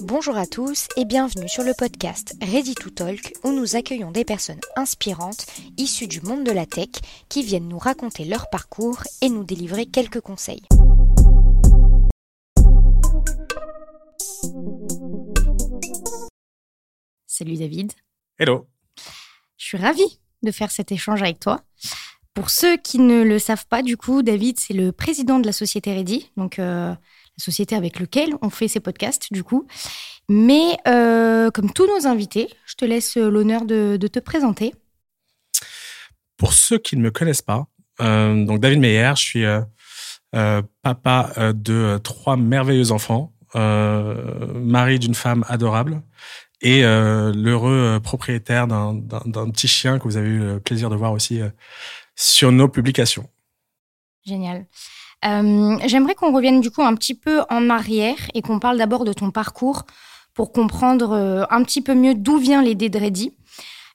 Bonjour à tous et bienvenue sur le podcast Ready to Talk où nous accueillons des personnes inspirantes issues du monde de la tech qui viennent nous raconter leur parcours et nous délivrer quelques conseils. Salut David. Hello. Je suis ravie de faire cet échange avec toi. Pour ceux qui ne le savent pas, du coup, David, c'est le président de la société Ready, donc euh, la société avec laquelle on fait ces podcasts, du coup. Mais euh, comme tous nos invités, je te laisse l'honneur de, te présenter. Pour ceux qui ne me connaissent pas, euh, donc David Meyer, je suis papa de trois merveilleux enfants, mari d'une femme adorable et l'heureux propriétaire d'un petit chien que vous avez eu le plaisir de voir aussi sur nos publications. Génial. Euh, j'aimerais qu'on revienne du coup un petit peu en arrière et qu'on parle d'abord de ton parcours pour comprendre euh, un petit peu mieux d'où vient l'idée de Ready.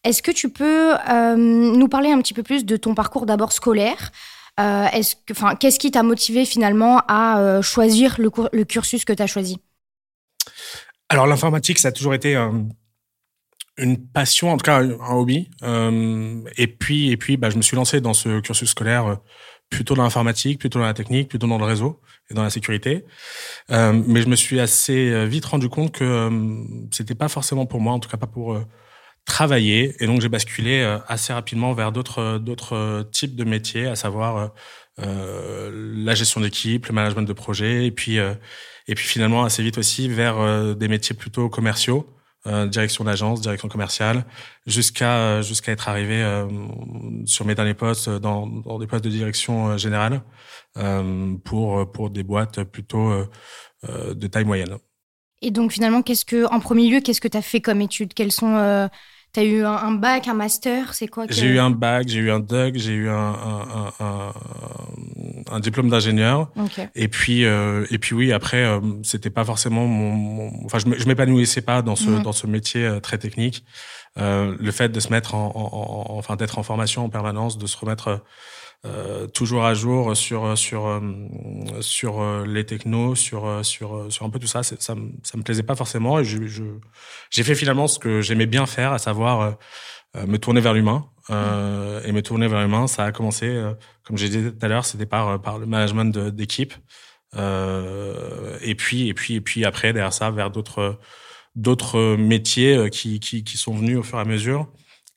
Est-ce que tu peux euh, nous parler un petit peu plus de ton parcours d'abord scolaire? Enfin, Qu'est-ce qui t'a motivé finalement à choisir le, cursus que tu as choisi? Alors l'informatique, ça a toujours été une passion, en tout cas un hobby. Euh, et puis, et puis, bah, je me suis lancé dans ce cursus scolaire euh, plutôt dans l'informatique, plutôt dans la technique, plutôt dans le réseau et dans la sécurité. Euh, mais je me suis assez euh, vite rendu compte que euh, c'était pas forcément pour moi, en tout cas pas pour euh, travailler. Et donc j'ai basculé assez rapidement vers d'autres d'autres types de métiers, à savoir la gestion d'équipe, le management de projet, et puis et puis finalement assez vite aussi vers des métiers plutôt commerciaux. Euh, direction d'agence, direction commerciale, jusqu'à euh, jusqu'à être arrivé euh, sur mes derniers postes dans, dans des postes de direction générale pour pour des boîtes plutôt de taille moyenne. Et donc finalement, qu'est-ce que en premier lieu, qu'est-ce que tu as fait comme études Quelles sont T'as eu un, bac, un master, c'est quoi J'ai eu un bac, j'ai eu un DUG, j'ai eu un, un, un, un diplôme d'ingénieur. Et puis euh, et puis oui, après euh, c'était pas forcément mon, enfin je m'épanouissais pas dans ce mhm. dans ce métier euh, très technique. Euh, le fait de se mettre en, en, en enfin d'être en formation en permanence, de se remettre euh, toujours à jour sur sur euh, sur euh, les technos, sur sur sur un peu tout ça. Ça ça me plaisait pas forcément et je j'ai fait finalement ce que j'aimais bien faire, à savoir me tourner vers l'humain. Euh, et me tourner vers l'humain, ça a commencé, comme j'ai dit tout à l'heure, c'était par par le management d'équipe. Euh, et puis et puis et puis après derrière ça vers d'autres d'autres métiers qui, qui qui sont venus au fur et à mesure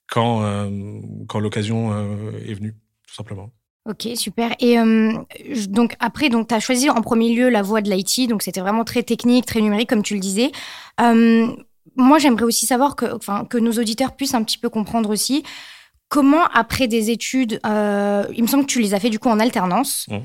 quand quand l'occasion est venue Ok, super. Et euh, donc après, donc tu as choisi en premier lieu la voie de l'IT, donc c'était vraiment très technique, très numérique, comme tu le disais. Euh, moi, j'aimerais aussi savoir que, que nos auditeurs puissent un petit peu comprendre aussi comment, après des études, euh, il me semble que tu les as fait du coup en alternance. Mmh.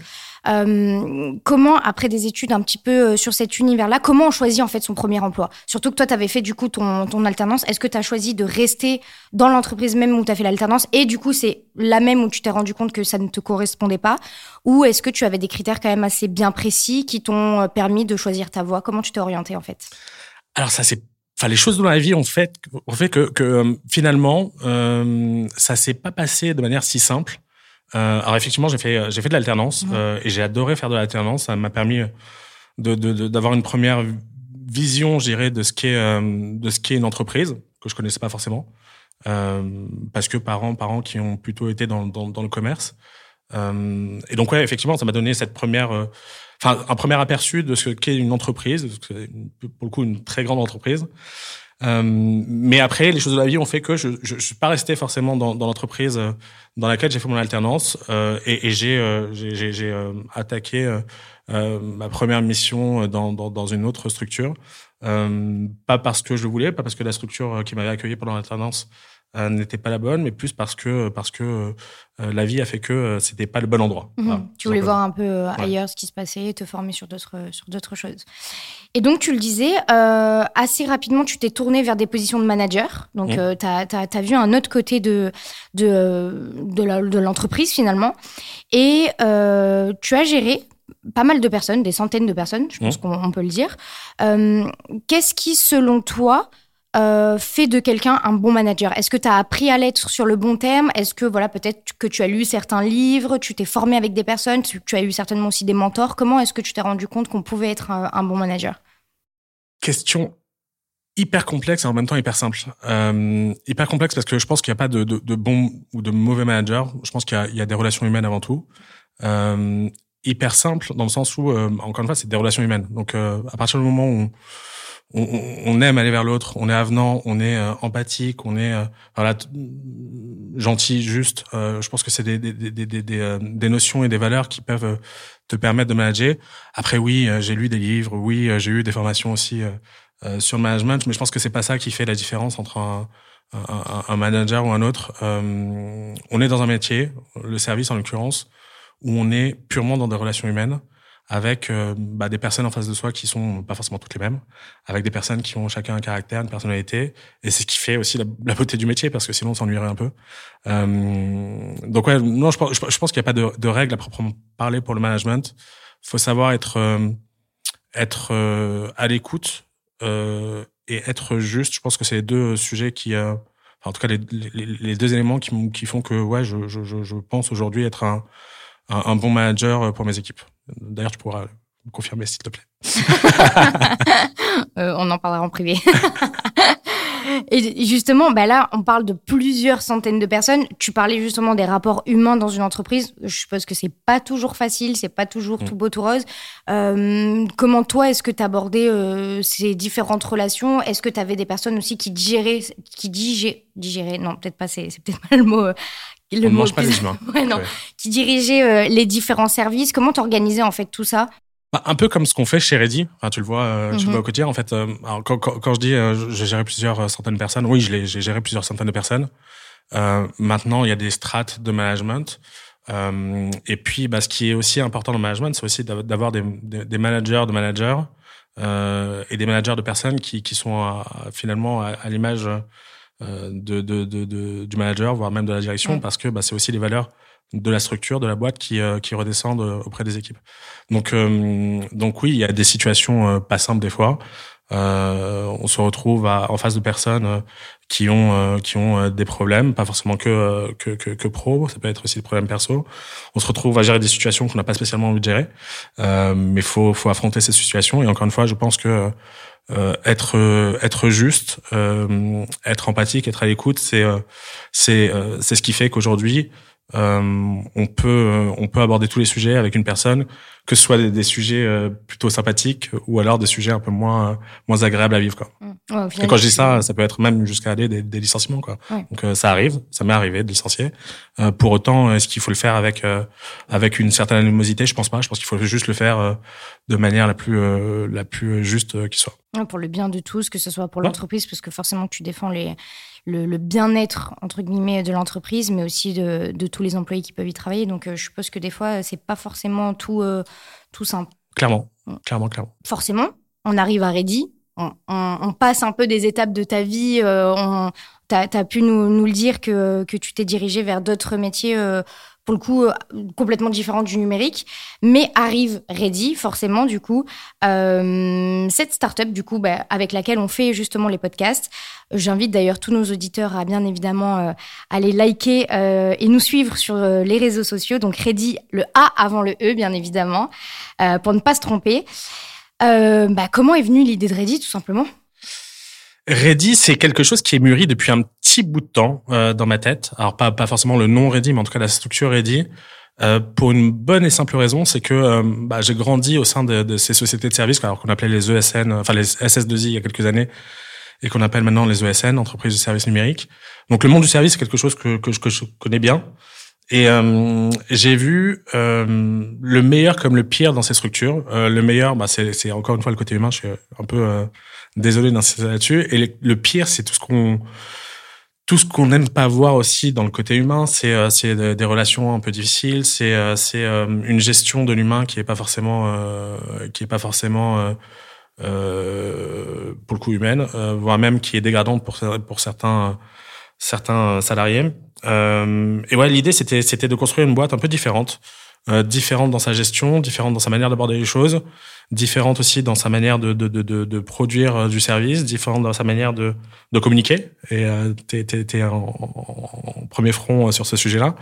Euh, comment, après des études un petit peu euh, sur cet univers-là, comment on choisit en fait son premier emploi? Surtout que toi, tu avais fait du coup ton, ton alternance. Est-ce que tu as choisi de rester dans l'entreprise même où tu as fait l'alternance et du coup, c'est la même où tu t'es rendu compte que ça ne te correspondait pas? Ou est-ce que tu avais des critères quand même assez bien précis qui t'ont euh, permis de choisir ta voie? Comment tu t'es orienté en fait? Alors, ça, c'est enfin les choses dans la vie ont fait ont fait que, que finalement euh, ça s'est pas passé de manière si simple euh, alors effectivement, j'ai fait j'ai fait de l'alternance euh, et j'ai adoré faire de l'alternance. Ça m'a permis de d'avoir une première vision, je dirais, de ce qu'est euh, de ce qu'est une entreprise que je connaissais pas forcément euh, parce que parents parents qui ont plutôt été dans dans, dans le commerce. Euh, et donc ouais, effectivement, ça m'a donné cette première enfin un premier aperçu de ce qu'est une entreprise, pour le coup une très grande entreprise. Euh, mais après, les choses de la vie ont fait que je je suis pas resté forcément dans, dans l'entreprise euh, dans laquelle j'ai fait mon alternance euh, et, et j'ai euh, j'ai attaqué ma première mission dans, dans, dans une autre structure. pas parce que je le voulais, pas parce que la structure qui m'avait accueilli pendant l'alternance euh, n'était pas la bonne, mais plus parce que parce que euh, la vie a fait que euh, c'était pas le bon endroit. Mhm. tu voulais voir un peu ailleurs ce qui se passait, te former sur d'autres sur d'autres choses. Et donc tu le disais, assez rapidement tu t'es tourné vers des positions de manager. Donc tu as, as, vu un autre côté de de de l'entreprise finalement, et tu as géré pas mal de personnes, des centaines de personnes, je pense qu'on peut le dire. Qu'est-ce qui, selon toi, euh, fait de quelqu'un un bon manager Est-ce que tu as appris à l'être sur le bon terme? Est-ce que voilà peut-être que tu as lu certains livres, tu t'es formé avec des personnes, tu, as eu certainement aussi des mentors Comment est-ce que tu t'es rendu compte qu'on pouvait être un, bon manager? Question hyper complexe et en même temps hyper simple. Euh, hyper complexe parce que je pense qu'il n'y a pas de, bon ou de mauvais manager. Je pense qu'il y, a des relations humaines avant tout. Euh, hyper simple dans le sens où, euh, encore une fois, c'est des relations humaines. Donc, euh, à partir du moment où on, aime aller vers l'autre, on est avenant, on est euh, empathique, on est voilà, gentil, juste. je pense que c'est des, des, des, des, des, notions et des valeurs qui peuvent te permettre de manager. Après, oui, j'ai lu des livres, oui, j'ai eu des formations aussi euh, sur le management, mais je pense que c'est pas ça qui fait la différence entre un, un, un manager ou un autre. Euh, on est dans un métier, le service en l'occurrence, où on est purement dans des relations humaines avec euh, bah, des personnes en face de soi qui sont pas forcément toutes les mêmes, avec des personnes qui ont chacun un caractère, une personnalité, et c'est ce qui fait aussi la, beauté du métier, parce que sinon on s'ennuierait un peu. Euh, donc ouais, non, je, pense qu'il n'y a pas de, de, règles à proprement parler pour le management. faut savoir être euh, être à l'écoute euh, et être juste. Je pense que c'est les deux sujets qui, euh, enfin, en tout cas, les, deux éléments qui, font que, ouais, je, pense aujourd'hui être un, bon manager pour mes équipes. D'ailleurs, tu pourras me confirmer, s'il te plaît. euh, on en parlera en privé. Et justement, bah là, on parle de plusieurs centaines de personnes. Tu parlais justement des rapports humains dans une entreprise. Je suppose que c'est pas toujours facile, c'est pas toujours tout mm. beau tout rose. Euh, comment toi, est-ce que tu abordais euh, ces différentes relations? Est-ce que tu avais des personnes aussi qui digéraient, qui digéraient? Non, peut-être pas, c'est peut-être pas le mot. Euh, le on mange pas les humains. ouais, non. Qui dirigeaient euh, les différents services. Comment t'organisais en fait tout ça? Bah, un peu comme ce qu'on fait chez Ready. Enfin, tu le vois, euh, tu le mhm. vois au quotidien. En fait, euh, alors, quand, quand, quand, je dis euh, j'ai géré plusieurs centaines de personnes, oui, j'ai géré plusieurs centaines de personnes. maintenant, il y a des strates de management. et puis, bah, ce qui est aussi important dans le management, c'est aussi d'avoir des, des, managers de managers et des managers de personnes qui, qui sont finalement à, l'image de, de, de, du manager, voire même de la direction, parce que bah, c'est aussi les valeurs de la structure de la boîte qui, euh, qui redescendent euh, auprès des équipes. Donc, euh, donc oui, il y a des situations pas simples des fois. on se retrouve à, en face de personnes qui ont qui ont des problèmes, pas forcément que, que que, que pro, ça peut être aussi des problèmes perso. On se retrouve à gérer des situations qu'on n'a pas spécialement envie de gérer, mais faut faut affronter ces situations. Et encore une fois, je pense que euh, être être juste, euh, être empathique, être à l'écoute, c'est c'est c'est ce qui fait qu'aujourd'hui euh, on peut euh, on peut aborder tous les sujets avec une personne, que ce soit des, sujets euh, plutôt sympathiques ou alors des sujets un peu moins moins agréables à vivre quoi. Mmh. Et quand je dis ça, ça peut être même jusqu'à aller des, des licenciements quoi. Donc ça arrive, ça m'est arrivé de licencier. pour autant, est-ce qu'il faut le faire avec avec une certaine animosité? Je pense pas. Je pense qu'il faut juste le faire de manière la plus la plus juste qui soit. pour le bien de tous, que ce soit pour l'entreprise, parce que forcément tu défends les le, bien-être entre guillemets de l'entreprise, mais aussi de, tous les employés qui peuvent y travailler. Donc, euh, je suppose que des fois, c'est pas forcément tout euh, tout simple. Clairement, mm. clairement, clairement. Forcément, on arrive à Ready, on, passe un peu des étapes de ta vie. Euh, tu as, pu nous, nous, le dire que, que tu t'es dirigé vers d'autres métiers pour le coup, euh, complètement différente du numérique, mais arrive Ready, forcément, du coup, euh, cette startup, du coup, bah, avec laquelle on fait justement les podcasts. J'invite d'ailleurs tous nos auditeurs à bien évidemment euh, aller liker et nous suivre sur les réseaux sociaux. Donc Ready, le A avant le E, bien évidemment, pour ne pas se tromper. Bah, comment est venue l'idée de Ready, tout simplement? Ready, c'est quelque chose qui est mûri depuis un petit bout de temps euh, dans ma tête. Alors pas pas forcément le nom Ready, mais en tout cas la structure Ready. Euh, pour une bonne et simple raison, c'est que euh, bah, j'ai grandi au sein de, de, ces sociétés de services, alors qu'on appelait les ESN, enfin les SS2I il y a quelques années, et qu'on appelle maintenant les ESN, entreprises de services numériques. Donc le monde du service, c'est quelque chose que, que, que je connais bien. Et euh, j'ai vu euh, le meilleur comme le pire dans ces structures. Euh, le meilleur, bah, c'est encore une fois le côté humain. Je suis un peu désolé d'insister là-dessus. Et le, pire, c'est tout ce qu'on tout ce qu'on n'aime pas voir aussi dans le côté humain, c'est euh, des relations un peu difficiles, c'est euh, c'est euh, une gestion de l'humain qui est pas forcément qui est pas forcément pour le coup humaine, voire même qui est dégradante pour pour certains certains salariés. et ouais, l'idée c'était c'était de construire une boîte un peu différente, différente dans sa gestion, différente dans sa manière d'aborder les choses, différente aussi dans sa manière de, de, de, de, produire euh, du service, différente dans sa manière de, de communiquer. Et euh, tu es, en, en, premier front euh, sur ce sujet-là.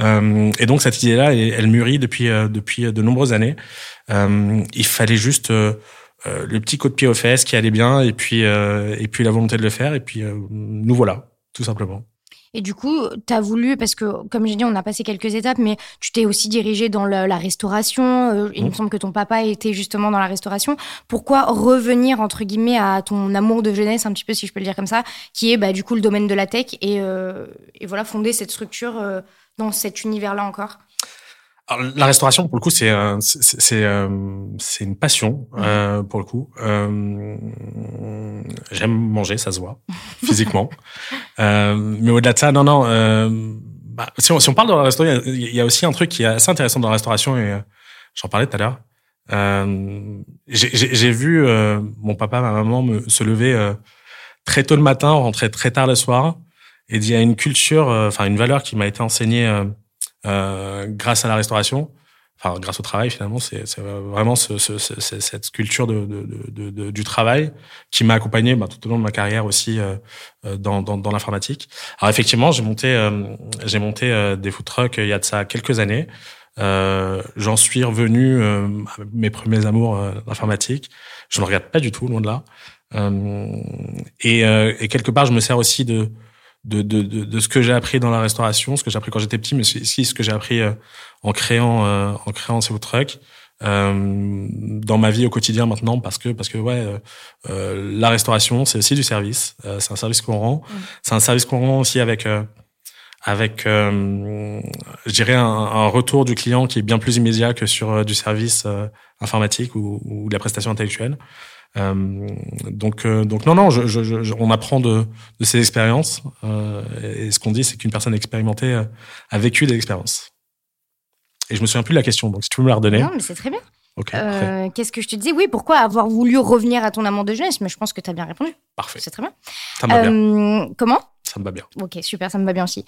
Euh, et donc cette idée-là, elle, mûrit depuis, depuis de nombreuses années. Euh, il fallait juste le petit coup de pied aux fesses qui allait bien, et puis, et puis la volonté de le faire, et puis nous voilà, tout simplement. Et du coup, tu as voulu, parce que comme j'ai dit, on a passé quelques étapes, mais tu t'es aussi dirigé dans la, restauration. Euh, il me mmh. semble que ton papa était justement dans la restauration. Pourquoi revenir, entre guillemets, à ton amour de jeunesse, un petit peu, si je peux le dire comme ça, qui est bah, du coup le domaine de la tech, et, euh, et voilà, fonder cette structure euh, dans cet univers-là encore? La restauration, pour le coup, c'est c'est euh, c'est une passion euh, pour le coup. Euh, J'aime manger, ça se voit physiquement. euh, mais au-delà de ça, non, non. Euh, bah, si, on, si, on, parle de la restauration, il y, a aussi un truc qui est assez intéressant dans la restauration et euh, j'en parlais tout à l'heure. J'ai vu mon papa, ma maman me, se lever très tôt le matin, rentrer très tard le soir, et il y a une culture, enfin une valeur qui m'a été enseignée euh, grâce à la restauration, enfin grâce au travail finalement, c'est vraiment ce, ce, cette culture de, de, de, du travail qui m'a accompagné bah, tout au long de ma carrière aussi euh, euh dans, dans, dans l'informatique. Alors effectivement, j'ai monté euh, j'ai monté des food trucks il y a de ça quelques années. J'en suis revenu mes premiers amours d'informatique. Je ne regarde pas du tout loin de là. et, et quelque part, je me sers aussi de de, de, de, de ce que j'ai appris dans la restauration, ce que j'ai appris quand j'étais petit, mais aussi ce que j'ai appris euh, en créant euh, en créant ces trucks euh, dans ma vie au quotidien maintenant, parce que parce que ouais, euh, euh la restauration c'est aussi du service, c'est un service qu'on rend, mmh. c'est un service qu'on rend aussi avec avec, euh, je dirais, un, un, retour du client qui est bien plus immédiat que sur du service informatique ou, ou de la prestation intellectuelle. Euh, donc, euh, donc non, non, je, je, on apprend de, de ses expériences. Euh, et ce qu'on dit, c'est qu'une personne expérimentée a vécu des expériences. Et je me souviens plus de la question, donc si tu peux me la redonner. Non, mais c'est très bien. Euh, Qu'est-ce que je te disais? Oui, pourquoi avoir voulu revenir à ton amour de jeunesse? Mais je pense que tu as bien répondu. Parfait. C'est très. Ça bien. Comment? Ça me va bien. Ok, super, ça me va bien aussi.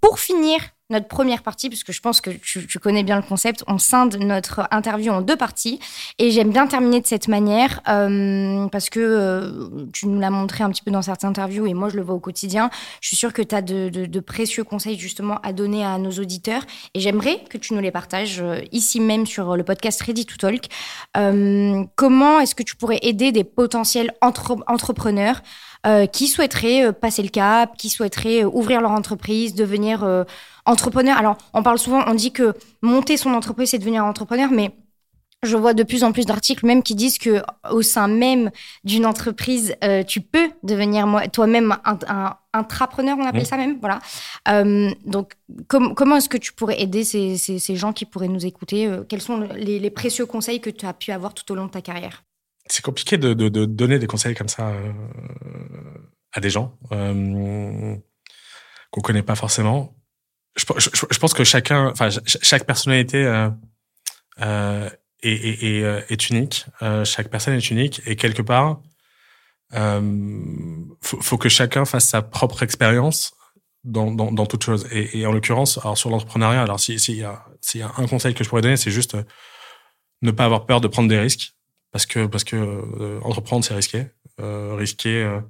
pour finir, notre première partie, puisque je pense que tu, connais bien le concept, on scinde notre interview en deux parties. Et j'aime bien terminer de cette manière, euh, parce que euh, tu nous l'as montré un petit peu dans certaines interviews, et moi je le vois au quotidien. Je suis sûre que tu as de, précieux conseils justement à donner à nos auditeurs. Et j'aimerais que tu nous les partages euh, ici même sur le podcast Ready to Talk. Euh, comment est-ce que tu pourrais aider des potentiels entre entrepreneurs euh, qui souhaiteraient passer le cap, qui souhaiteraient ouvrir leur entreprise, devenir entrepreneur. Alors, on parle souvent, on dit que monter son entreprise, c'est devenir entrepreneur, mais je vois de plus en plus d'articles même qui disent que au sein même d'une entreprise, euh, tu peux devenir toi-même un, un, intrapreneur, on appelle ça même, voilà. Euh, donc, comment est-ce que tu pourrais aider ces, ces, gens qui pourraient nous écouter euh, Quels sont les, les, précieux conseils que tu as pu avoir tout au long de ta carrière? C'est compliqué de, de, de, donner des conseils comme ça à des gens qu'on connaît pas forcément je, pense que chacun, enfin chaque personnalité euh, euh, est, est, est, euh, unique. Euh, chaque personne est unique et quelque part, euh, faut, faut, que chacun fasse sa propre expérience dans, dans, dans toute chose. Et, et en l'occurrence, alors sur l'entrepreneuriat, alors s'il si y, a, y a un conseil que je pourrais donner, c'est juste ne pas avoir peur de prendre des risques parce que parce que euh, entreprendre c'est risqué, euh, risquer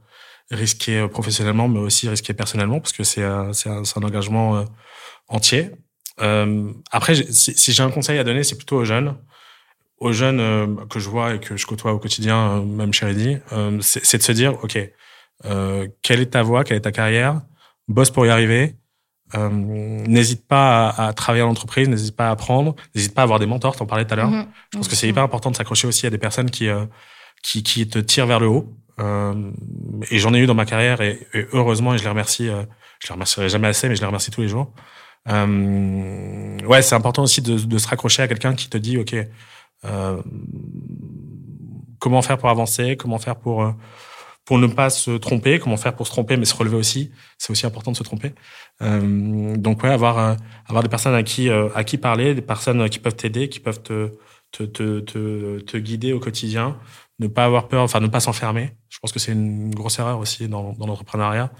risquer professionnellement mais aussi risquer personnellement parce que c'est un, un, engagement entier. Euh, après, si, j'ai un conseil à donner, c'est plutôt aux jeunes, aux jeunes euh, que je vois et que je côtoie au quotidien, euh, même chez Reddy, euh, c'est de se dire, ok, quelle est ta voie, quelle est ta carrière, bosse pour y arriver. N'hésite pas à, à travailler en entreprise, n'hésite pas à apprendre, n'hésite pas à avoir des mentors, t'en parlais tout à l'heure. Mm-hmm. Je pense que c'est hyper important de s'accrocher aussi à des personnes qui, qui, qui te tirent vers le haut. et j'en ai eu dans ma carrière et, et, heureusement, et je les remercie, je les remercierai jamais assez, mais je les remercie tous les jours. Euh, ouais, c'est important aussi de, de se raccrocher à quelqu'un qui te dit, ok, euh, comment faire pour avancer, comment faire pour euh, pour ne pas se tromper, comment faire pour se tromper mais se relever aussi. C'est aussi important de se tromper. Euh, donc ouais, avoir euh, avoir des personnes à qui à qui parler, des personnes qui peuvent t'aider, qui peuvent te te, te te, te guider au quotidien, ne pas avoir peur, enfin ne pas s'enfermer. Je pense que c'est une grosse erreur aussi dans, dans l'entrepreneuriat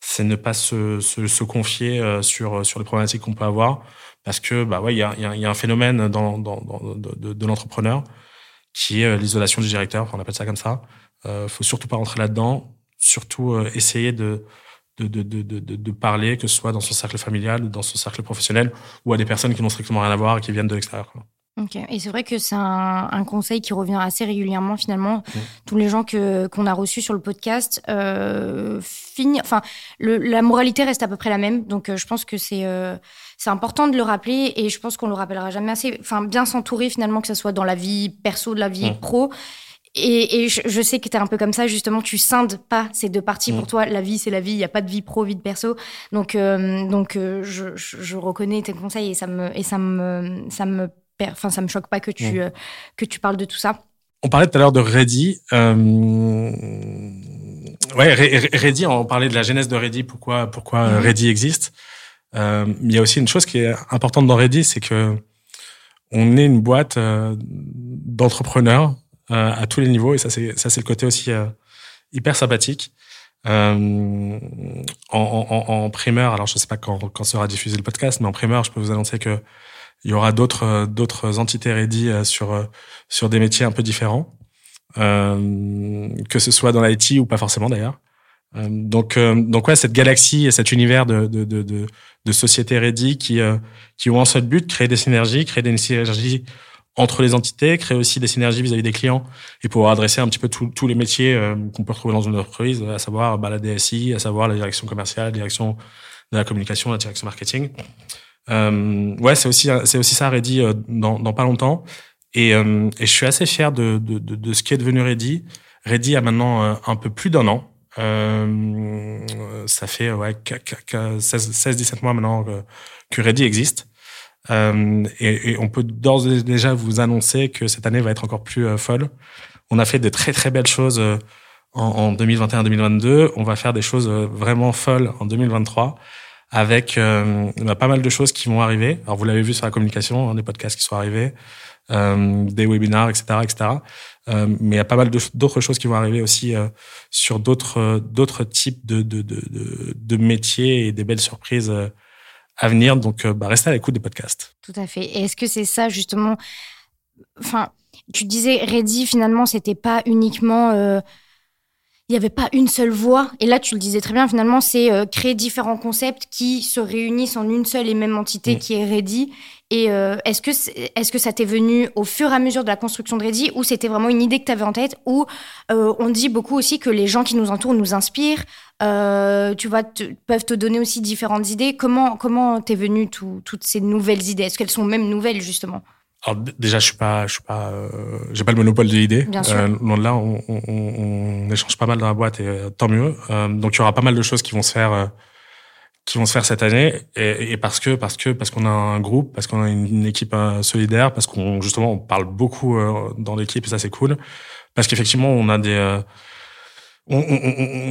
c'est ne pas se, se, se, confier euh, sur sur les problématiques qu'on peut avoir parce que bah ouais il y a, y a un phénomène dans, dans, dans de, de, l'entrepreneur qui est euh, l'isolation du directeur on appelle ça comme ça euh, faut surtout pas rentrer là-dedans surtout euh, essayer de de, de, de, de, parler que ce soit dans son cercle familial dans son cercle professionnel ou à des personnes qui n'ont strictement rien à voir et qui viennent de l'extérieur Ok, Ok. Et c'est vrai que c'est un, un, conseil qui revient assez régulièrement finalement. Mmh. Tous les gens que qu'on a reçus sur le podcast euh, finissent. Enfin, le, la moralité reste à peu près la même. Donc, euh, je pense que c'est euh, c'est important de le rappeler et je pense qu'on le rappellera jamais assez. Enfin, bien s'entourer finalement, que ce soit dans la vie perso, de la vie mmh. pro. Et, et je, je, sais que tu es un peu comme ça, justement, tu scindes pas ces deux parties. Pour mmh. toi, la vie, c'est la vie, il n'y a pas de vie pro, vie de perso. Donc, euh, donc euh, je, je, reconnais tes conseils et ça me, et ça me, ça me enfin, ça me choque pas que tu, mmh. euh, que tu parles de tout ça. On parlait tout à l'heure de Ready. Ouais, Ready, on parlait de la genèse de Ready, pourquoi, pourquoi mmh. Ready existe. Il y a aussi une chose qui est importante dans Ready, c'est que on est une boîte d'entrepreneurs à tous les niveaux, et ça, c'est ça, c'est le côté aussi euh, hyper sympathique. Euh, en, en, en, primeur, alors je sais pas quand, quand sera diffusé le podcast, mais en primeur, je peux vous annoncer que il y aura d'autres euh, d'autres entités ready euh, sur euh, sur des métiers un peu différents, euh, que ce soit dans l'IT ou pas forcément d'ailleurs. donc donc ouais, cette galaxie et cet univers de de de, de, de sociétés ready qui qui ont un seul but, créer des synergies, créer des synergies entre les entités, créer aussi des synergies vis-à-vis des clients et pouvoir adresser un petit peu tous les métiers qu'on peut retrouver dans une entreprise, à savoir bah, la DSI, à savoir la direction commerciale, la direction de la communication, la direction marketing. Euh, ouais, c'est aussi c'est aussi ça Reddy euh, dans, dans pas longtemps. Et, euh, et je suis assez fier de, de, de, de, ce qui est devenu Reddy. Reddy a maintenant euh, un peu plus d'un an. Euh, ça fait ouais, 16-17 mois maintenant que, que Reddy existe. Euh, et, on peut d'ores et déjà vous annoncer que cette année va être encore plus folle. On a fait de très très belles choses en, en 2021-2022. On va faire des choses vraiment folles en 2023 avec euh, bah, pas mal de choses qui vont arriver. Alors vous l'avez vu sur la communication, hein, des podcasts qui sont arrivés, euh, des webinars, etc., etc. Euh, mais il y a pas mal d'autres choses qui vont arriver aussi euh, sur d'autres types de, métiers et des belles surprises euh, à venir. Donc bah, restez à l'écoute des podcasts. Tout à fait. Et est-ce que c'est ça justement Enfin, tu disais Ready finalement c'était pas uniquement il n'y avait pas une seule voix. Et là, tu le disais très bien, finalement, c'est euh, créer différents concepts qui se réunissent en une seule et même entité mm. qui est Ready. Et euh, est-ce que, est, que ça t'est venu au fur et à mesure de la construction de Ready ou c'était vraiment une idée que tu avais en tête Ou euh, on dit beaucoup aussi que les gens qui nous entourent nous inspirent, tu vois, peuvent te donner aussi différentes idées. Comment comment t'es venu toutes ces nouvelles idées? Est-ce qu'elles sont même nouvelles justement? Alors déjà, je suis pas, je suis pas, euh, j'ai pas le monopole de l'idée. Bien sûr. Euh, là, on, on, on, échange pas mal dans la boîte et euh, tant mieux. Euh, donc il y aura pas mal de choses qui vont se faire, euh, qui vont se faire cette année. Et, et parce que, parce que, parce qu'on a un groupe, parce qu'on a une, équipe solidaire, parce qu'on justement on parle beaucoup dans l'équipe et ça c'est cool. Parce qu'effectivement, on a des, on,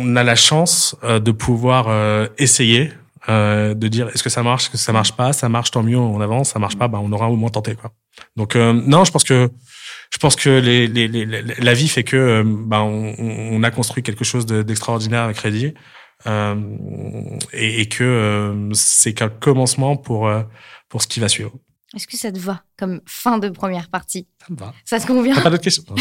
on, a la chance de pouvoir essayer euh, de dire est-ce que ça marche, est-ce que ça marche pas, ça marche tant mieux, on avance, ça marche pas, bah on aura au moins tenté quoi. Donc euh, non, je pense que je pense que les, les, les, la vie fait que euh, bah, on, on, a construit quelque chose d'extraordinaire avec Ready euh, et, et, que c'est qu'un commencement pour pour ce qui va suivre. Est-ce que ça te va comme fin de première partie? Ça me va. Ça se convient? Pas d'autres questions?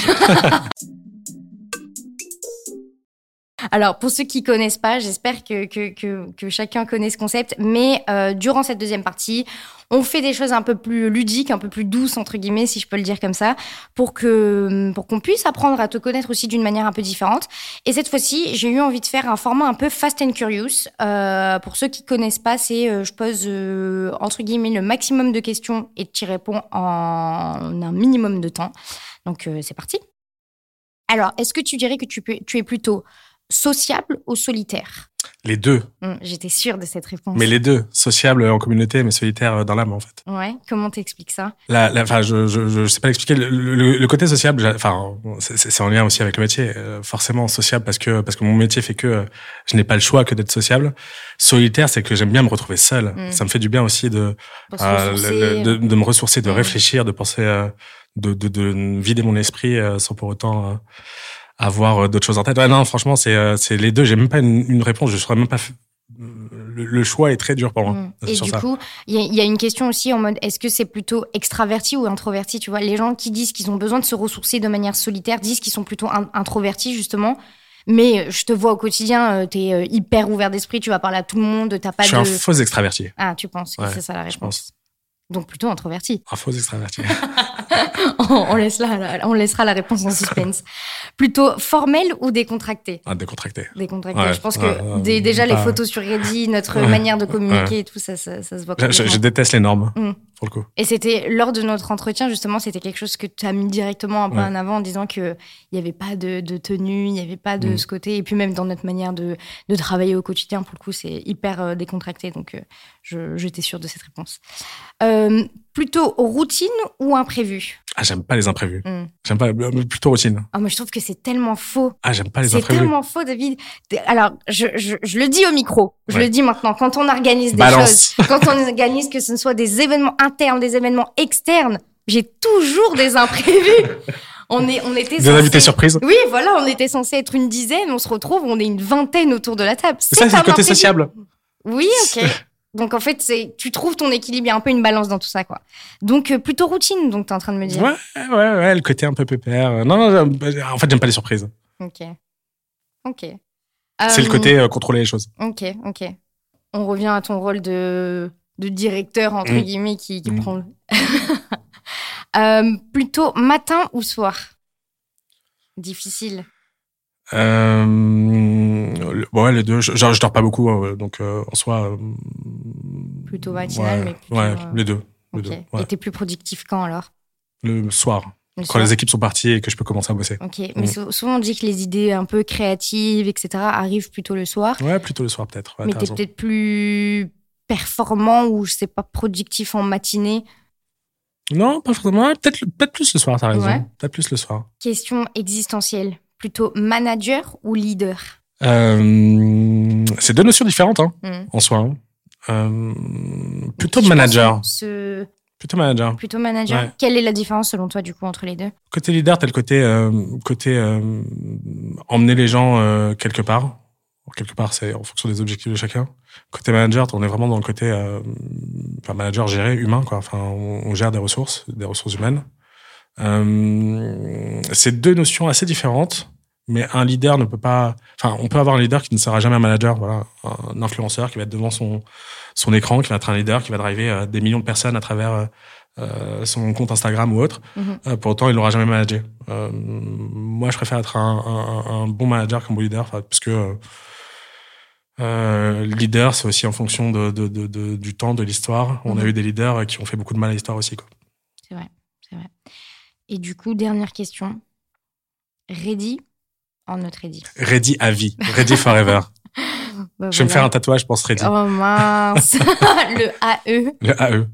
Alors, pour ceux qui connaissent pas, j'espère que, que, chacun connaît ce concept, mais euh, durant cette deuxième partie, on fait des choses un peu plus ludiques, un peu plus douces, entre guillemets, si je peux le dire comme ça, pour que pour qu'on puisse apprendre à te connaître aussi d'une manière un peu différente. Et cette fois-ci, j'ai eu envie de faire un format un peu fast and curious. Euh, pour ceux qui connaissent pas, c'est euh, je pose euh, entre guillemets le maximum de questions et tu réponds en un minimum de temps. Donc c'est parti. Alors, est-ce que tu dirais que tu, peux, tu es plutôt sociable ou solitaire Les deux. Mmh, J'étais sûre de cette réponse. Mais les deux, sociable en communauté, mais solitaire euh, dans l'âme en fait. Ouais. Comment t'expliques ça? La, la, Enfin, je, je, je sais pas l'expliquer. Le, le, le, côté sociable, enfin, c'est en lien aussi avec le métier. Euh, forcément sociable parce que parce que mon métier fait que euh, je n'ai pas le choix que d'être sociable. Solitaire, c'est que j'aime bien me retrouver seul. Mmh. Ça me fait du bien aussi de euh, de, de, me ressourcer, de mmh. réfléchir, de penser, de, de, de, vider mon esprit sans pour autant avoir euh, d'autres choses en tête. Ouais, non, franchement, c'est euh, c'est les deux. J'ai même pas une, une réponse. Je saurais même pas. Le, le, choix est très dur pour moi. Mmh. Et du ça. coup, il y, y, a une question aussi en mode est-ce que c'est plutôt extraverti ou introverti Tu vois, les gens qui disent qu'ils ont besoin de se ressourcer de manière solitaire disent qu'ils sont plutôt in introvertis justement. Mais je te vois au quotidien, euh, tu es hyper ouvert d'esprit, tu vas parler à tout le monde, t'as pas je de. Je suis un faux extraverti. Ah, tu penses que c'est ça la réponse? Donc plutôt introverti. Un faux extraverti. on, laisse on laissera la réponse en suspense. Plutôt formel ou décontracté? Ah, Décontracté. Décontracté. je pense que déjà les photos sur Reddit, notre manière de communiquer et tout, ça, ça, se voit. Je, je, déteste les normes. Mm. Pour le coup. Et c'était lors de notre entretien, justement, c'était quelque chose que tu as mis directement un peu en avant en disant qu'il n'y avait pas de, tenue, il n'y avait pas de mm. ce côté. Et puis même dans notre manière de, de travailler au quotidien, pour le coup, c'est hyper euh, décontracté. Donc, euh, j'étais sûre de cette réponse. Euh, plutôt routine ou imprévu? Ah, j'aime pas les imprévus. Hmm. J'aime pas plutôt routine. Ah, moi je trouve que c'est tellement faux. Ah, j'aime pas les imprévus. C'est tellement faux, David. Alors, je, je, je, le dis au micro. Je le dis maintenant. Quand on organise des choses, quand on organise que ce soit des événements internes, des événements externes, j'ai toujours des imprévus. On, est, on était des invités surprises. Oui, voilà, on était censé être une dizaine, on se retrouve, on est une vingtaine autour de la table. C'est ça, c'est le côté sociable. Oui, ok. Donc en fait, c'est tu trouves ton équilibre, il y a un peu une balance dans tout ça, quoi. Donc euh, plutôt routine, donc tu es en train de me dire. Ouais, ouais, ouais, le côté un peu pépère. Non, non, en fait, j'aime pas les surprises. Ok, ok. C'est le côté euh, contrôler les choses. Ok, ok. On revient à ton rôle de, de directeur entre mm. guillemets qui, qui mm. prend. euh, plutôt matin ou soir? Difficile. Euh, ouais, les deux. Genre, je dors pas beaucoup, hein, donc euh, en soi. Euh, plutôt matinal, mais plutôt, Ouais, les deux. Les deux Et t'es plus productif quand alors? Le soir. quand les équipes sont parties et que je peux commencer à bosser. Ok, mais mm. souvent on dit que les idées un peu créatives, etc., arrivent plutôt le soir. Ouais, plutôt le soir peut-être. mais t'es peut-être plus performant ou je sais pas productif en matinée? Non, pas forcément. Peut-être peut plus le soir, t'as raison. Peut-être plus le soir. Question existentielle plutôt manager ou leader euh, C'est deux notions différentes hein, hmm. en soi. Hein. Euh, plutôt manager. Plutôt manager. Plutôt manager. Quelle est la différence selon toi du coup entre les deux? Côté leader, t'as le côté euh, côté emmener les gens quelque part. Quelque part, c'est en fonction des objectifs de chacun. Côté manager, on est vraiment dans le côté enfin, manager géré humain quoi. Enfin, on, gère des ressources, des ressources humaines. c'est deux notions assez différentes mais un leader ne peut pas. Enfin, on peut avoir un leader qui ne sera jamais un manager, voilà, un influenceur qui va être devant son son écran, qui va être un leader, qui va driver euh, des millions de personnes à travers euh, euh son compte Instagram ou autre. Euh, pour autant, il n'aura jamais managé. moi, je préfère être un, un, un bon manager qu'un bon leader, parce que euh, leader, c'est aussi en fonction de, de, de, du temps, de l'histoire. On a mhm. eu des leaders qui ont fait beaucoup de mal à l'histoire aussi. C'est vrai, c'est vrai. Et du coup, dernière question. Ready en notre Ready. Ready à vie. Ready forever. Bah, je vais me faire un tatouage, je pense, Ready. Oh mince. le AE. Le AE.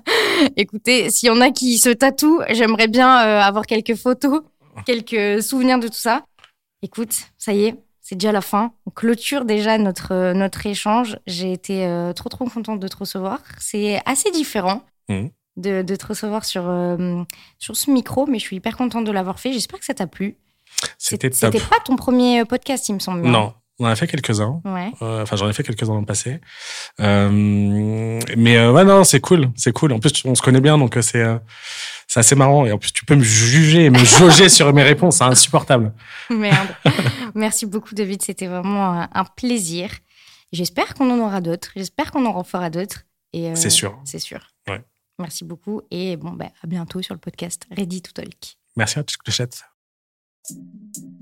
Écoutez, s'il y en a qui se tatouent, j'aimerais bien euh, avoir quelques photos, quelques souvenirs de tout ça. Écoute, ça y est, c'est déjà la fin. On clôture déjà notre, euh, notre échange. J'ai été euh, trop, trop contente de te recevoir. C'est assez différent. Mmh. De, de, te recevoir sur, sur ce micro, mais je suis hyper contente de l'avoir fait. J'espère que ça t'a plu. C'était C'était pas ton premier podcast, il me semble. Non, on en a fait quelques-uns. Ouais. Euh, enfin, j'en ai fait quelques-uns dans le passé. Euh, mais euh, ouais, non, c'est cool, c'est cool. En plus, on se connaît bien, donc c'est c'est assez marrant. Et en plus, tu peux me juger, me jauger sur mes réponses, c'est insupportable. Merde. Merci beaucoup, David. C'était vraiment un plaisir. J'espère qu'on en aura d'autres. J'espère qu'on en refera d'autres. Et c'est sûr. C'est sûr. Ouais. Merci beaucoup et bon, bah, à bientôt sur le podcast Ready to Talk. Merci à tous, Clochette. Thank you.